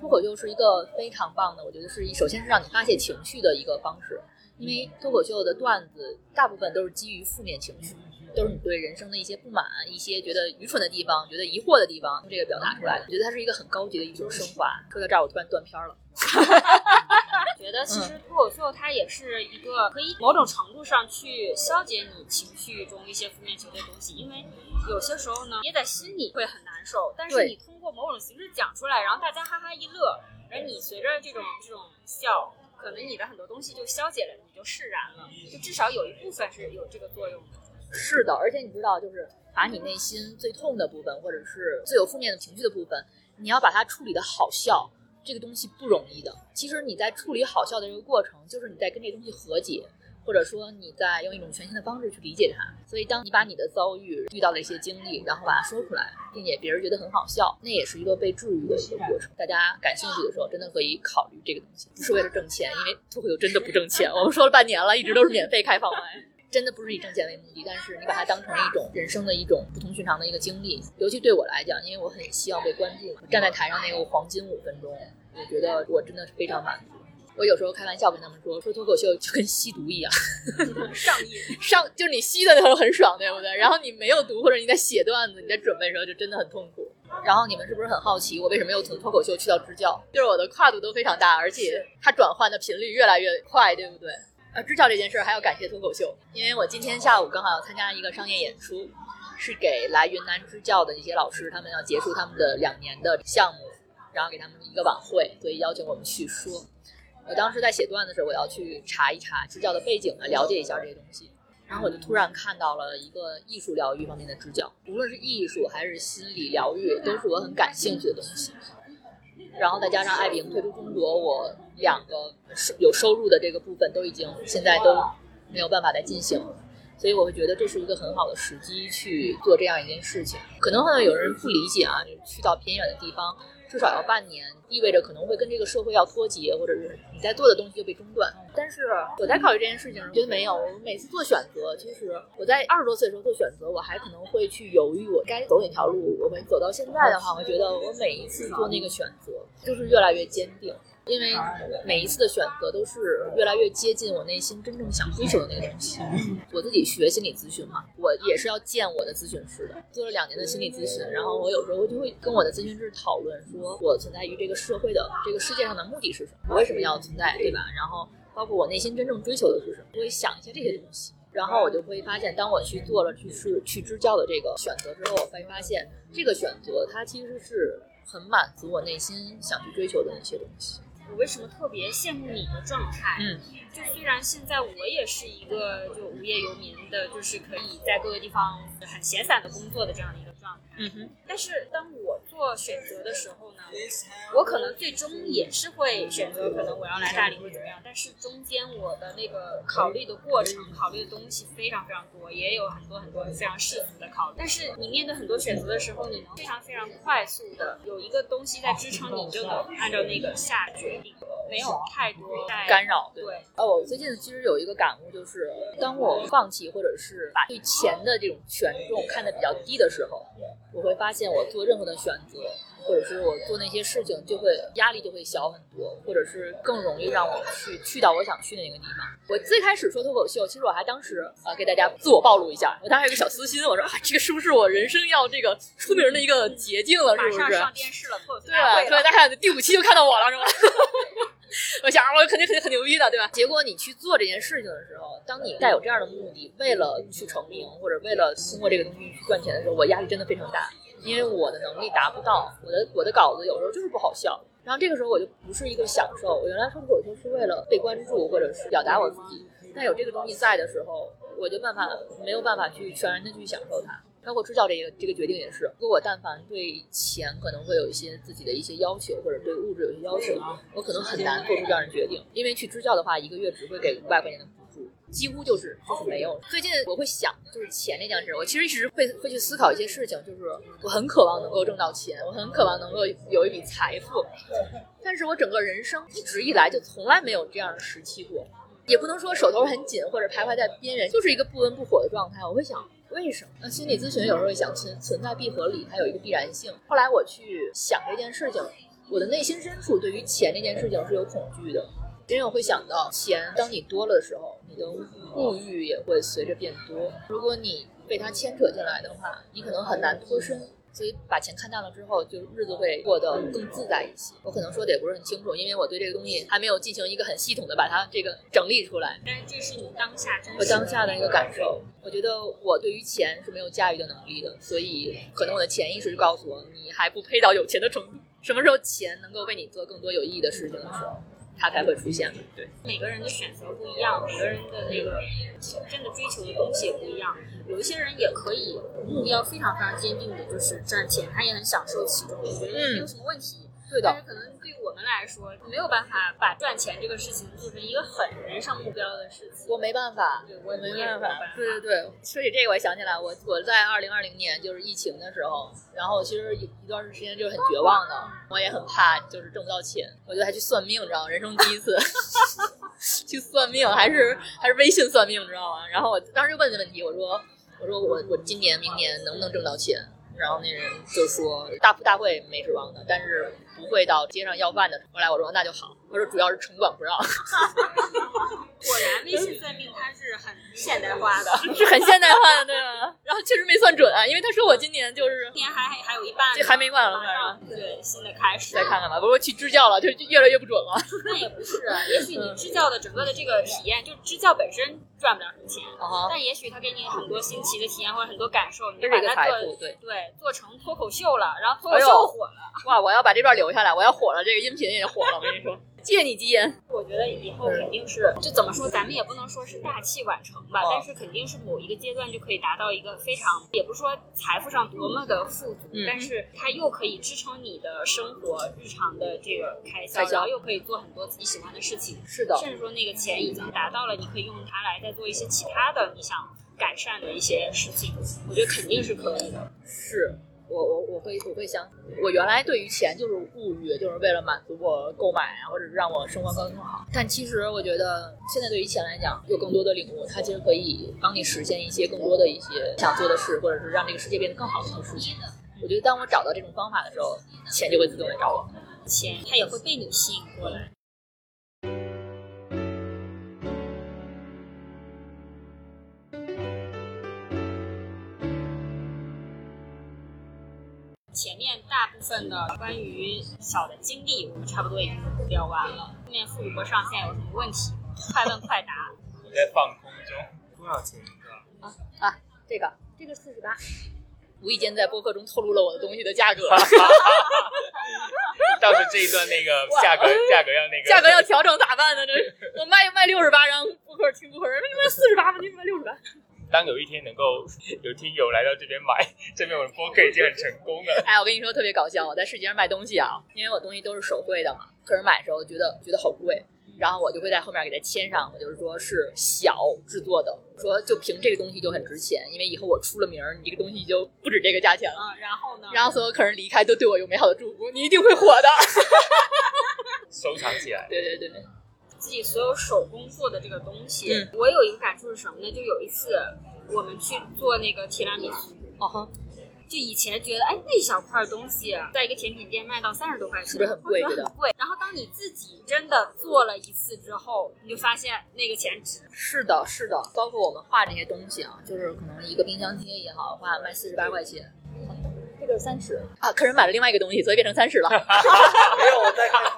脱口秀是一个非常棒的，我觉得是一首先是让你发泄情绪的一个方式，因为脱口秀的段子大部分都是基于负面情绪，都是你对人生的一些不满、一些觉得愚蠢的地方、觉得疑惑的地方，用这个表达出来的。我觉得它是一个很高级的一种升华。说到这儿，我突然断片儿了。*laughs* 觉得其实脱口秀它也是一个可以某种程度上去消解你情绪中一些负面情绪的东西，因为有些时候呢憋在心里会很难受，但是你通过某种形式讲出来，然后大家哈哈一乐，而你随着这种这种笑，可能你的很多东西就消解了，你就释然了，就至少有一部分是有这个作用的。是的，而且你知道，就是把你内心最痛的部分，或者是最有负面的情绪的部分，你要把它处理的好笑，这个东西不容易的。其实你在处理好笑的这个过程，就是你在跟这东西和解，或者说你在用一种全新的方式去理解它。所以，当你把你的遭遇、遇到的一些经历，然后把它说出来，并且别人觉得很好笑，那也是一个被治愈的一个过程。大家感兴趣的时候，真的可以考虑这个东西，不是为了挣钱，因为脱口秀真的不挣钱。我们说了半年了，一直都是免费开放麦。真的不是以挣钱为目的，但是你把它当成一种人生的一种不同寻常的一个经历。尤其对我来讲，因为我很希望被关注，站在台上那个黄金五分钟，我觉得我真的是非常满足。我有时候开玩笑跟他们说，说脱口秀就跟吸毒一样，上瘾，*laughs* 上就是你吸的时候很爽，对不对？然后你没有毒或者你在写段子、你在准备的时候就真的很痛苦。然后你们是不是很好奇我为什么又从脱口秀去到支教？就是我的跨度都非常大，而且它转换的频率越来越快，对不对？呃，支教这件事儿还要感谢脱口秀，因为我今天下午刚好要参加一个商业演出，是给来云南支教的一些老师，他们要结束他们的两年的项目，然后给他们一个晚会，所以邀请我们去说。我当时在写段子的时候，我要去查一查支教的背景啊，了解一下这些东西。然后我就突然看到了一个艺术疗愈方面的支教，无论是艺术还是心理疗愈，都是我很感兴趣的东西。然后再加上爱彼迎退出中国，我两个收有收入的这个部分都已经现在都没有办法再进行了，所以我会觉得这是一个很好的时机去做这样一件事情。可能会有人不理解啊，去到偏远的地方。至少要半年，意味着可能会跟这个社会要脱节，或者是你在做的东西就被中断。但是我在考虑这件事情时，觉得没有。我每次做选择，其实我在二十多岁的时候做选择，我还可能会去犹豫我该走哪条路。我会走到现在的话，我觉得我每一次做那个选择，就是越来越坚定。因为每一次的选择都是越来越接近我内心真正想追求的那个东西。我自己学心理咨询嘛，我也是要见我的咨询师的，做了两年的心理咨询，然后我有时候就会跟我的咨询师讨论，说我存在于这个社会的这个世界上的目的是什么，我为什么要存在，对吧？然后包括我内心真正追求的是什么，我会想一些这些东西。然后我就会发现，当我去做了去是去支教的这个选择之后，我会发现这个选择它其实是很满足我内心想去追求的那些东西。我为什么特别羡慕你的状态？嗯，就虽然现在我也是一个就无业游民的，就是可以在各个地方很闲散的工作的这样的一个状态，嗯哼，但是当我做选择的时候呢，我可能最终也是会选择，可能我要来大理或怎么样，但是中间我的那个考虑的过程、考虑的东西非常非常多，也有很多很多非常世俗的考虑。但是你面对很多选择的时候，你能非常非常快速的有一个东西在支撑你，你就能按照那个下决定，没有太多在干扰对对。哦，我最近其实有一个感悟，就是当我放弃或者是把对钱的这种权重看得比较低的时候，我会发现我做任何的选择，或者是我做那些事情，就会压力就会小很多，或者是更容易让我去去到我想去的那个地方。我最开始说脱口秀，其实我还当时啊、呃给大家自我暴露一下，我当时有个小私心，我说啊，这个是不是我人生要这个出名的一个捷径了？是不是？马上上电视了，脱口秀对对，大家第五期就看到我了，是吧？*laughs* *laughs* 我想，我肯定肯定很牛逼的，对吧？结果你去做这件事情的时候，当你带有这样的目的，为了去成名或者为了通过这个东西赚钱的时候，我压力真的非常大，因为我的能力达不到，我的我的稿子有时候就是不好笑。然后这个时候我就不是一个享受，我原来说脱口秀是为了被关注或者是表达我自己，但有这个东西在的时候，我就办法没有办法去全然的去享受它。包括支教这个这个决定也是，如果我但凡对钱可能会有一些自己的一些要求，或者对物质有些要求，我可能很难做出这样的决定。因为去支教的话，一个月只会给五百块钱的补助，几乎就是就是没有。最近我会想，就是钱这件事，我其实一直会会去思考一些事情，就是我很渴望能够挣到钱，我很渴望能够有一笔财富，但是我整个人生一直以来就从来没有这样的时期过，也不能说手头很紧或者徘徊在边缘，就是一个不温不火的状态。我会想。为什么？那心理咨询有时候想存存在闭合里，它有一个必然性。后来我去想这件事情，我的内心深处对于钱这件事情是有恐惧的，因为我会想到钱，当你多了的时候，你的物欲也会随着变多。如果你被它牵扯进来的话，你可能很难脱身。所以把钱看淡了之后，就日子会过得更自在一些。我可能说的也不是很清楚，因为我对这个东西还没有进行一个很系统的把它这个整理出来。但是这是你当下真我当下的一个感受。我觉得我对于钱是没有驾驭的能力的，所以可能我的潜意识就告诉我，你还不配到有钱的程度。什么时候钱能够为你做更多有意义的事情的时候？它才会出现的。对，每个人的选择不一样，每个人的那个真的追求的东西也不一样。有一些人也可以目标非常非常坚定的，就是赚钱，他也很享受其中，我觉得没有什么问题。对的。但是可能对于我们来说，没有办法把赚钱这个事情做成一个很人生目标的事情。我没办法，对我没办法。对对对，说起这个，我想起来，我我在二零二零年就是疫情的时候，然后其实一段时间就是很绝望的，我也很怕就是挣不到钱，我就还去算命，你知道吗？人生第一次 *laughs* 去算命，还是还是微信算命，你知道吗？然后我当时就问的问题，我说我说我我今年明年能不能挣到钱？然后那人就说大富大贵没指望的，但是。不会到街上要饭的。后来我说那就好，我说主要是城管不让。果然微信算命它是很现代化的，*laughs* 是很现代化的，对吗？然后确实没算准啊，因为他说我今年就是今年还还有一半，这还没完了，对，新的开始，再看看吧。不过去支教了，就越来越不准了。那也不是，也许你支教的整个的这个体验，就支教本身赚不了什么钱，但也许他给你很多新奇的体验或者很多感受，你就把它做对对做成脱口秀了，然后脱口秀火了，哇！我要把这段留下来，我要火了，这个音频也火了，我跟你说。*laughs* 借你吉言，我觉得以后肯定是，就怎么说，咱们也不能说是大器晚成吧，但是肯定是某一个阶段就可以达到一个非常，也不是说财富上多么的富足，但是它又可以支撑你的生活日常的这个开销，然后又可以做很多自己喜欢的事情，是的，甚至说那个钱已经达到了，你可以用它来再做一些其他的你想改善的一些事情，我觉得肯定是可以的，是。我我我会我会想，我原来对于钱就是物欲，就是为了满足我购买啊，或者是让我生活更更好。但其实我觉得现在对于钱来讲，有更多的领悟，它其实可以帮你实现一些更多的一些想做的事，或者是让这个世界变得更好的一些事情。我觉得当我找到这种方法的时候，钱就会自动来找我，钱它也会被你吸引过来。前面大部分的关于小的经历，我们差不多已经聊完了。后面副主播上线有什么问题，快问快答。我在放空中。多少钱一个？啊啊，这个这个四十八。无意间在播客中透露了我的东西的价格。到时这一段那个价格价格要那个价格要调整咋办呢？这我卖卖六十八，让播客听播客人为什么四十八吗？你卖六十八？当有一天能够 *laughs* 有听友来到这边买，*laughs* 这边我的播客已经很成功了。哎，我跟你说特别搞笑，我在市集上卖东西啊，因为我东西都是手绘的嘛，客人买的时候觉得觉得好贵，然后我就会在后面给他签上，我就是说是小制作的，说就凭这个东西就很值钱，因为以后我出了名儿，你这个东西就不止这个价钱了。然后呢？然后所有客人离开都对我有美好的祝福，你一定会火的。收藏起来。对 *laughs* 对对。自己所有手工做的这个东西，我有一个感触是什么呢？就有一次我们去做那个提拉米苏，哦哈，就以前觉得哎那小块东西在一个甜品店卖到三十多块钱，是不是很贵？很贵。然后当你自己真的做了一次之后，你就发现那个钱值。是的，是的，包括我们画这些东西啊，就是可能一个冰箱贴也好，画卖四十八块钱。这个三十啊，客人买了另外一个东西，所以变成三十了。*laughs* 没有，我再看看。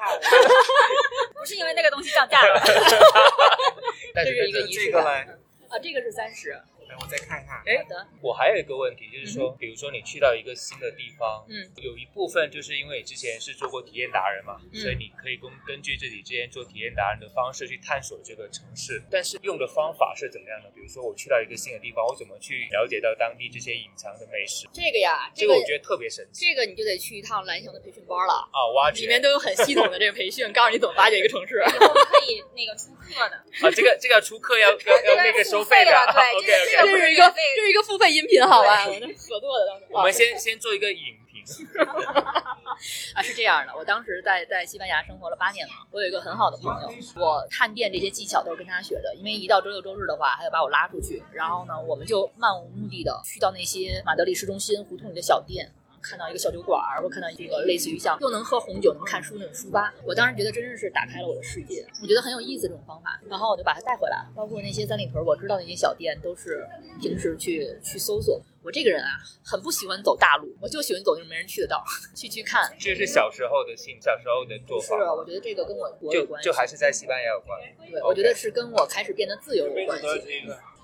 不是因为那个东西降价了。*laughs* 这是一个仪式感。啊，这个是三十。我再看看。哎好的，我还有一个问题，就是说，比如说你去到一个新的地方，嗯，有一部分就是因为你之前是做过体验达人嘛，嗯所以你可以根根据自己之前做体验达人的方式去探索这个城市。但是用的方法是怎么样的？比如说我去到一个新的地方，我怎么去了解到当地这些隐藏的美食？这个呀，这个我觉得特别神奇这个你就得去一趟蓝翔的培训班了，啊！挖掘里面都有很系统的这个培训，*laughs* 告诉你怎么挖掘一个城市。以后我们可以那个出课的，啊，这个这个要出课要要要那个收费的 OK 这个 OK，这是一个这是一个付费音频，好吧？我们合作的当时。我们先先做一个影评。*laughs* 啊，是这样的，我当时在在西班牙生活了八年嘛，我有一个很好的朋友，我探店这些技巧都是跟他学的，因为一到周六周日的话，他就把我拉出去，然后呢，我们就漫无目的的去到那些马德里市中心胡同里的小店。看到一个小酒馆儿，或看到一个类似于像又能喝红酒能看书那种书吧，我当时觉得真的是打开了我的世界，我觉得很有意思这种方法，然后我就把它带回来，包括那些三里屯我知道那些小店都是平时去去搜索。*laughs* 我这个人啊，很不喜欢走大路，我就喜欢走那种没人去的道儿，*laughs* 去去看。这是小时候的性，小时候的做法是法，，我觉得这个跟我国有关系，就还是在西班牙有关。对，我觉得是跟我开始变得自由有关系。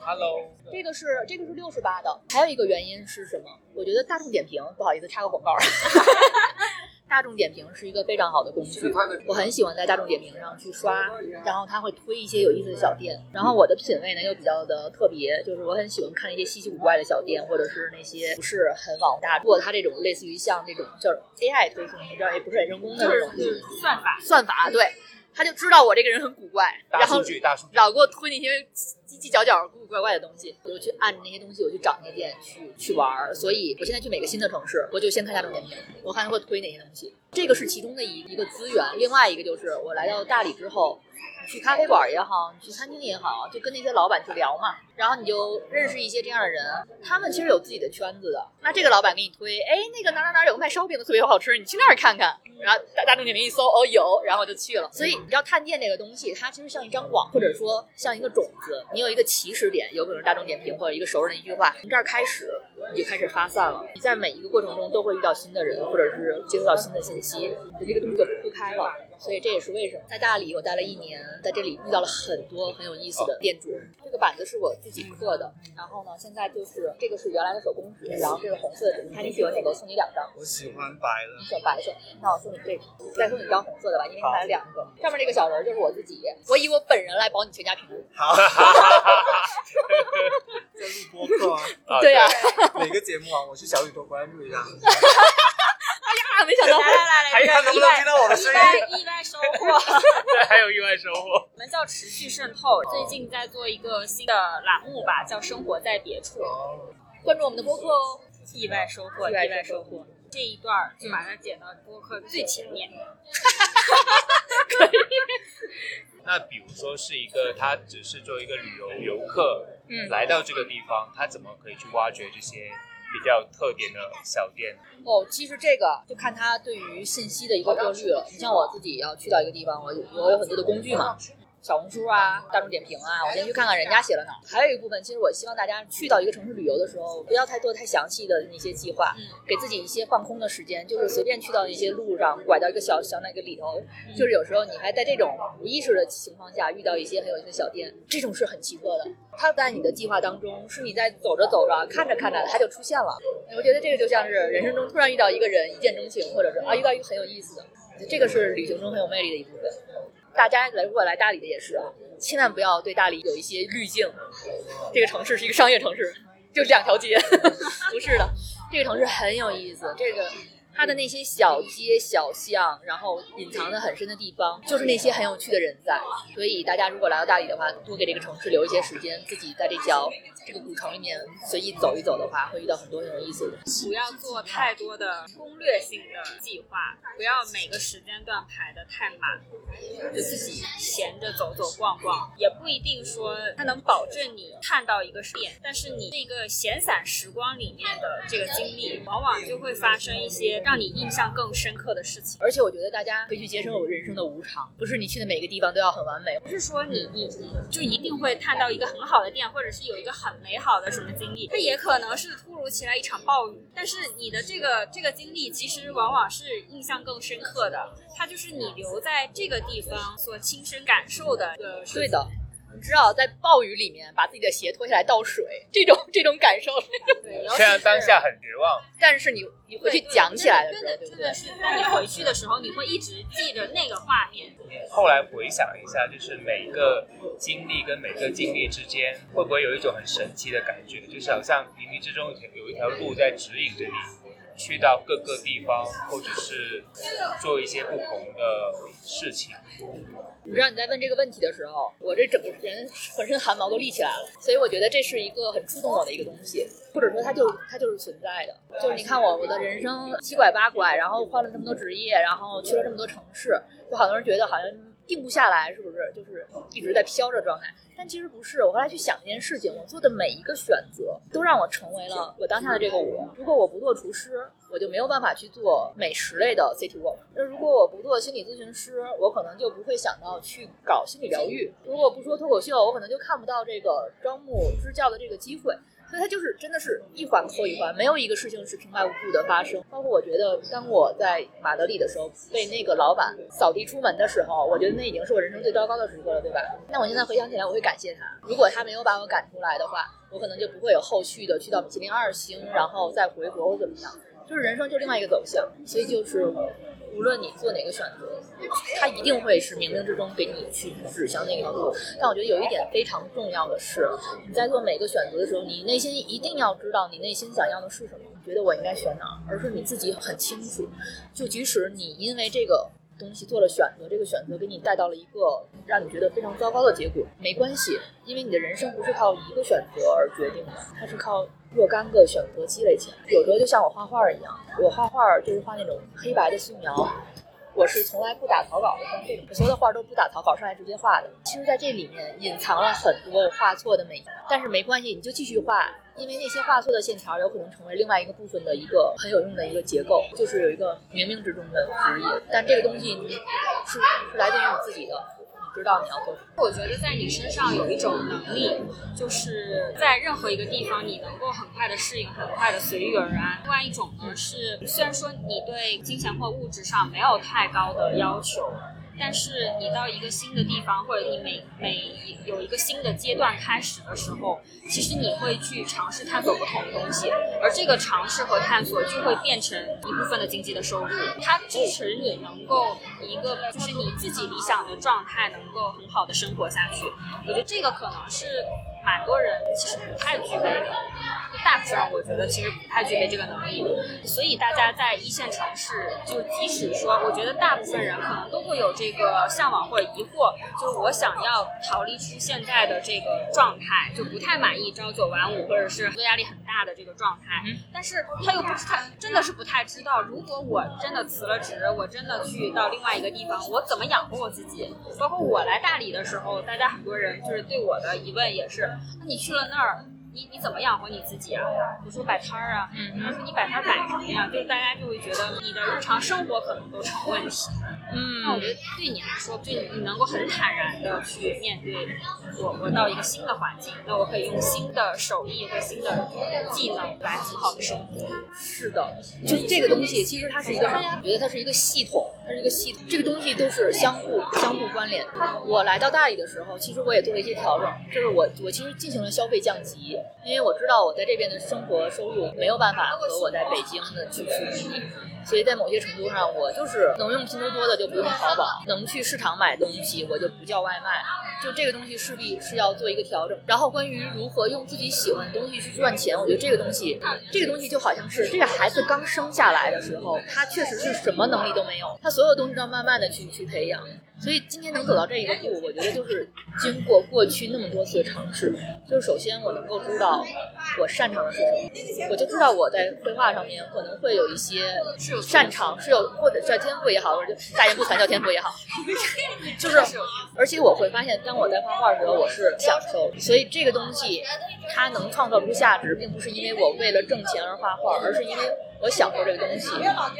Hello，这个是这个是六十八的，还有一个原因是什么？我觉得大众点评，不好意思插个广告。*laughs* 大众点评是一个非常好的工具，我很喜欢在大众点评上去刷，然后它会推一些有意思的小店，然后我的品味呢又比较的特别，就是我很喜欢看一些稀奇古怪的小店，或者是那些不是很网大如果它这种类似于像这种叫 AI 推送，你知道也不是很人工的这种就是算法。算法，对，他就知道我这个人很古怪，然后。老给我推那些叽叽角角、古古怪怪的东西，我就去按那些东西，我去找那些店去去玩儿。所以我现在去每个新的城市，我就先看大众点评，我看他会推哪些东西。这个是其中的一一个资源，另外一个就是我来到大理之后。去咖啡馆也好，去餐厅也好，就跟那些老板去聊嘛，然后你就认识一些这样的人，他们其实有自己的圈子的。那这个老板给你推，哎，那个哪哪哪有个卖烧饼的特别好吃，你去那儿看看。然后大大众点评一搜，哦有，然后我就去了。所以你知道探店这个东西，它其实像一张网，或者说像一个种子，你有一个起始点，有可能大众点评或者一个熟人的一句话，从这儿开始你就开始发散了。你在每一个过程中都会遇到新的人，或者是接触到新的信息，你这个东西就铺开了。所以这也是为什么在大理我待了一年，在这里遇到了很多很有意思的店主。这个板子是我自己刻的，然后呢，现在就是这个是原来的手工纸，然后这是红色的纸，你看你喜欢哪个，送你两张。我喜欢白的你。选白色，那我送你这个，再送你一张红色的吧，因为你买了两个。上面这个小人儿就是我自己，我以我本人来保你全家平安。好，*laughs* 在录播客啊，*laughs* 啊对呀、哪个节目啊？我去小宇宙关注一下。*laughs* 啊，没想到来来来来，还看能不能听到我的声意外音？意外收获。*laughs* 对，还有意外收获。我们叫持续渗透，最近在做一个新的栏目吧，叫生活在别处。关注我们的播客哦。意外收获，意外收获。这一段就把它剪到播客最前面。*laughs* *laughs* 那比如说是一个他只是作为一个旅游游客，嗯来到这个地方，他怎么可以去挖掘这些比较特点的小店？哦，其实这个就看他对于信息的一个过滤了。你像我自己要去到一个地方，我我有很多的工具嘛，小红书啊、大众点评啊，我先去看看人家写了哪儿。还有一部分，其实我希望大家去到一个城市旅游的时候，不要太做太详细的那些计划，给自己一些放空的时间，就是随便去到一些路上，拐到一个小小那个里头，就是有时候你还在这种无意识的情况下遇到一些很有意思的小店，这种是很奇特的。它在你的计划当中，是你在走着走着、看着看着它就出现了。我觉得这个就像是人生中突然遇到一个人，一见钟情，或者是啊遇到一个很有意思的，这个是旅行中很有魅力的一部分。大家来如果来大理的也是啊，千万不要对大理有一些滤镜。这个城市是一个商业城市，就两条街，*laughs* 不是的，这个城市很有意思。这个它的那些小街小巷，然后隐藏的很深的地方，就是那些很有趣的人在。所以大家如果来到大理的话，多给这个城市留一些时间，自己在这条这个古城里面随意走一走的话，会遇到很多很有意思的。不要做太多的攻略性的计划，不要每个时间段排的太满，就自己闲着走走逛逛，也不一定说它能保证你看到一个点，但是你这个闲散时光里面的这个经历，往往就会发生一些让你印象更深刻的事情。而且我觉得大家可以去接受人生的无常，不是你去的每个地方都要很完美。不是说你你你就一定会看到一个很好的店，或者是有一个很美好的什么经历，它也可能是突如其来一场暴雨。但是你的这个这个经历，其实往往是印象更深刻的，它就是你留在这个地方所亲身感受的对的，们知道在暴雨里面把自己的鞋脱下来倒水，这种这种感受。*laughs* 对，虽然当下很绝望，但是你你回去讲起来的时候，对不对真的？是在你回去的时候，你会一直记着那个画面。后来回想一下，就是每一个经历跟每个经历之间，会不会有一种很神奇的感觉？就是好像冥冥之中有一条路在指引着你，去到各个地方，或者是做一些不同的事情。你知道你在问这个问题的时候，我这整个人浑身汗毛都立起来了，所以我觉得这是一个很触动我的一个东西，或者说它就它就是存在的。就是你看我我的人生七拐八拐，然后换了这么多职业，然后去了这么多城市，就好多人觉得好像定不下来，是不是？就是一直在飘着状态。但其实不是，我后来去想一件事情，我做的每一个选择都让我成为了我当下的这个我。如果我不做厨师，我就没有办法去做美食类的 city walk。那如果我不做心理咨询师，我可能就不会想到去搞心理疗愈。如果不说脱口秀，我可能就看不到这个招募支教的这个机会。所以它就是真的是一环扣一环，没有一个事情是平白无故的发生。包括我觉得，当我在马德里的时候被那个老板扫地出门的时候，我觉得那已经是我人生最糟糕的时刻了，对吧？那我现在回想起来，我会感谢他。如果他没有把我赶出来的话，我可能就不会有后续的去到米其林二星，然后再回国或怎么样。就是人生就另外一个走向，所以就是无论你做哪个选择，它一定会是冥冥之中给你去指向那个路。但我觉得有一点非常重要的是，你在做每个选择的时候，你内心一定要知道你内心想要的是什么，你觉得我应该选哪儿，而是你自己很清楚。就即使你因为这个。东西做了选择，这个选择给你带到了一个让你觉得非常糟糕的结果，没关系，因为你的人生不是靠一个选择而决定的，它是靠若干个选择积累起来。有时候就像我画画一样，我画画就是画那种黑白的素描，我是从来不打草稿的，像这种所有的画都不打草稿，上来直接画的。其实，在这里面隐藏了很多我画错的美，但是没关系，你就继续画。因为那些画错的线条有可能成为另外一个部分的一个很有用的一个结构，就是有一个冥冥之中的指引。但这个东西是是来自于你自己的，知道你要做什么。我觉得在你身上有一种能力，就是在任何一个地方，你能够很快的适应，很快的随遇而安。另外一种呢是，虽然说你对金钱或物质上没有太高的要求。但是你到一个新的地方，或者你每每有一个新的阶段开始的时候，其实你会去尝试探索不同的东西，而这个尝试和探索就会变成一部分的经济的收入，它支持你能够一个就是你自己理想的状态，能够很好的生活下去。我觉得这个可能是蛮多人其实不太具备的，大部分人我觉得其实不太具备这个能力，所以大家在一线城市，就即使说，我觉得大部分人可能都会有这。个向往或者疑惑，就是我想要逃离出现在的这个状态，就不太满意朝九晚五，或者是压力很大的这个状态。但是他又不是太，真的是不太知道，如果我真的辞了职，我真的去到另外一个地方，我怎么养活我自己？包括我来大理的时候，大家很多人就是对我的疑问也是，那你去了那儿？你你怎么养活你自己啊？我说摆摊儿啊，他说你摆摊儿摆什么呀？就大家就会觉得你的日常生活可能都成问题。嗯，那我觉得对你来说，对你能够很坦然的去面对我，我到一个新的环境，那我可以用新的手艺和新的技能来很好的生活。是的，就是这个东西，其实它是一个，我觉得它是一个系统，它是一个系统，这个东西都是相互相互关联。我来到大理的时候，其实我也做了一些调整，就是我我其实进行了消费降级。因为我知道我在这边的生活收入没有办法和我在北京的去去比，所以在某些程度上，我就是能用拼多多的就不用淘宝，能去市场买东西我就不叫外卖，就这个东西势必是要做一个调整。然后关于如何用自己喜欢的东西去赚钱，我觉得这个东西，这个东西就好像是这个孩子刚生下来的时候，他确实是什么能力都没有，他所有东西都要慢慢的去去培养。所以今天能走到这一个步，我觉得就是经过过去那么多次的尝试。就是首先我能够知道我擅长的是什么，我就知道我在绘画上面可能会有一些擅长，是有或者叫天赋也好，或者大言不惭叫天赋也好，*laughs* 就是而且我会发现，当我在画画的时候，我是享受。所以这个东西它能创造出价值，并不是因为我为了挣钱而画画，而是因为。我享受这个东西，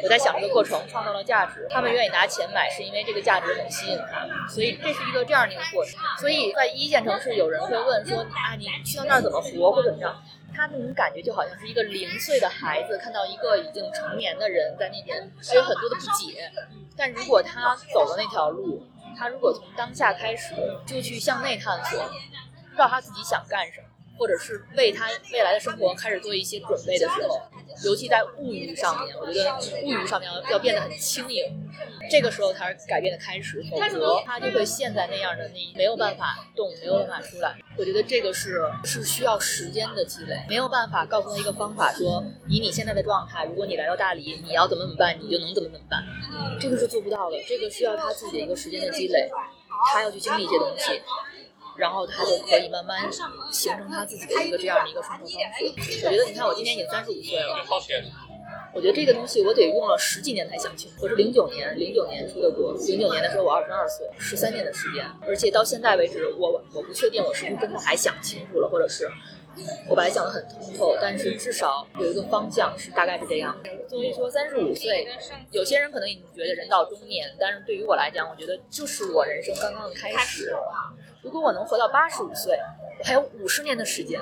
我在享受的过程创造了价值。他们愿意拿钱买，是因为这个价值很吸引他们，所以这是一个这样的一个过程。所以在一线城市，有人会问说：“啊，你去到那儿怎么活，或怎么样？”他那种感觉就好像是一个零岁的孩子看到一个已经成年的人在那边，他有很多的不解。但如果他走了那条路，他如果从当下开始就去向内探索，知道他自己想干什么。或者是为他未来的生活开始做一些准备的时候，尤其在物欲上面，我觉得物欲上面要要变得很轻盈，这个时候才是改变的开始，否则他就会陷在那样的你没有办法动，没有办法出来。我觉得这个是是需要时间的积累，没有办法告诉他一个方法，说以你现在的状态，如果你来到大理，你要怎么怎么办，你就能怎么怎么办，这个是做不到的，这个需要他自己的一个时间的积累，他要去经历一些东西。然后他就可以慢慢形成他自己的一个这样的一个生活方式。我觉得，你看我今年已经三十五岁了，我觉得这个东西我得用了十几年才想清楚。我是零九年，零九年出的国，零九年的时候我二十二岁，十三年的时间，而且到现在为止，我我不确定我是不是真的还想清楚了，或者是我把它想得很通透，但是至少有一个方向是大概是这样。所以说三十五岁，有些人可能已经觉得人到中年，但是对于我来讲，我觉得就是我人生刚刚的开始。如果我能活到八十五岁，我还有五十年的时间，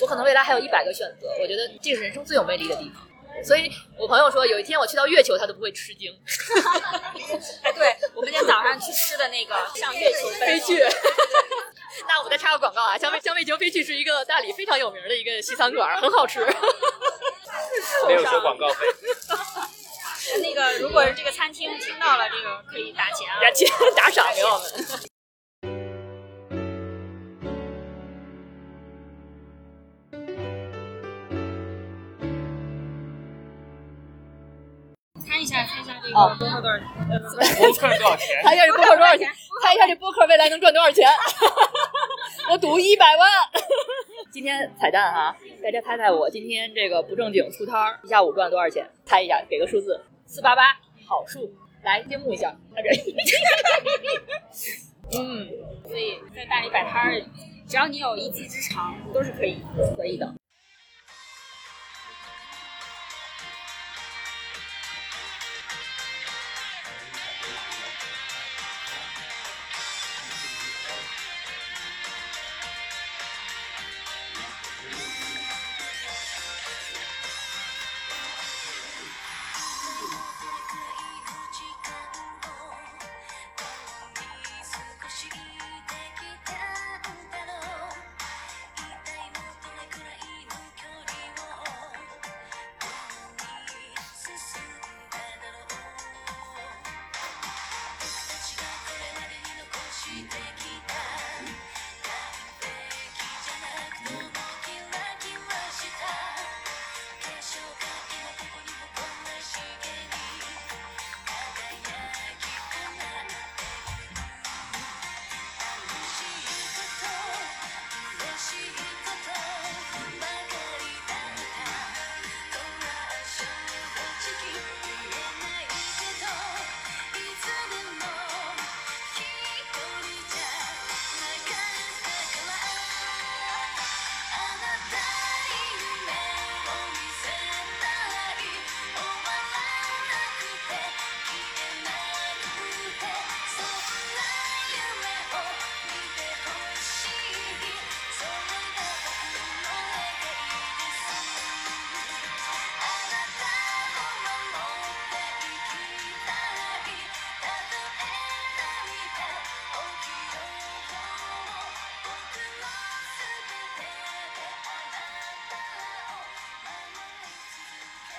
我可能未来还有一百个选择。我觉得这是人生最有魅力的地方。所以我朋友说，有一天我去到月球，他都不会吃惊。*laughs* 哎，对我们今天早上去吃的那个上月球飞去。*laughs* 那我们再插个广告啊，香香月球飞去是一个大理非常有名的一个西餐馆，很好吃。*laughs* 没有收广告费。那个，如果是这个餐厅听到了，这个可以打钱啊，打钱打赏给我们。下，猜一下这个播客多少？播客多少钱？猜一下这播客多少钱？猜一下这播客未来能赚多少钱？我赌一百万。今天彩蛋哈，大家猜猜我今天这个不正经出摊儿，一下午赚了多少钱？猜一下，给个数字。四八八，好数。来揭幕一下。*laughs* 嗯，所以在大理摆摊儿，只要你有一技之长，都是可以可以的。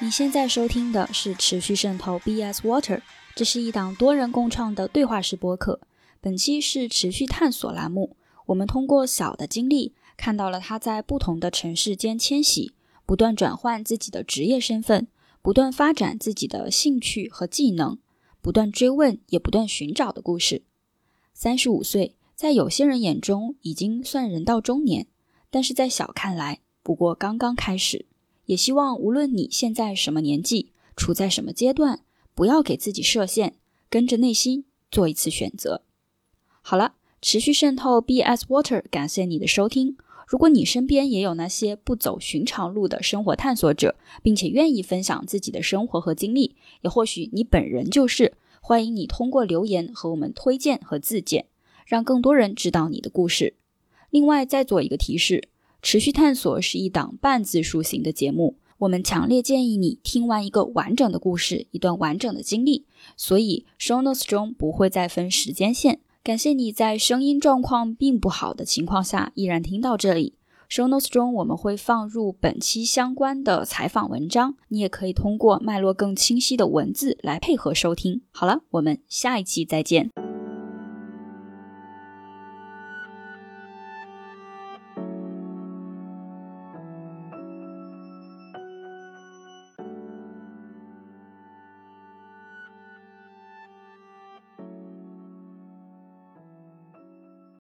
你现在收听的是持续渗透 BS Water，这是一档多人共创的对话式播客。本期是持续探索栏目，我们通过小的经历，看到了他在不同的城市间迁徙，不断转换自己的职业身份，不断发展自己的兴趣和技能，不断追问也不断寻找的故事。三十五岁，在有些人眼中已经算人到中年，但是在小看来，不过刚刚开始。也希望无论你现在什么年纪，处在什么阶段，不要给自己设限，跟着内心做一次选择。好了，持续渗透 BS Water，感谢你的收听。如果你身边也有那些不走寻常路的生活探索者，并且愿意分享自己的生活和经历，也或许你本人就是，欢迎你通过留言和我们推荐和自荐，让更多人知道你的故事。另外，再做一个提示。持续探索是一档半自述型的节目，我们强烈建议你听完一个完整的故事，一段完整的经历，所以 show notes 中不会再分时间线。感谢你在声音状况并不好的情况下依然听到这里。show notes 中我们会放入本期相关的采访文章，你也可以通过脉络更清晰的文字来配合收听。好了，我们下一期再见。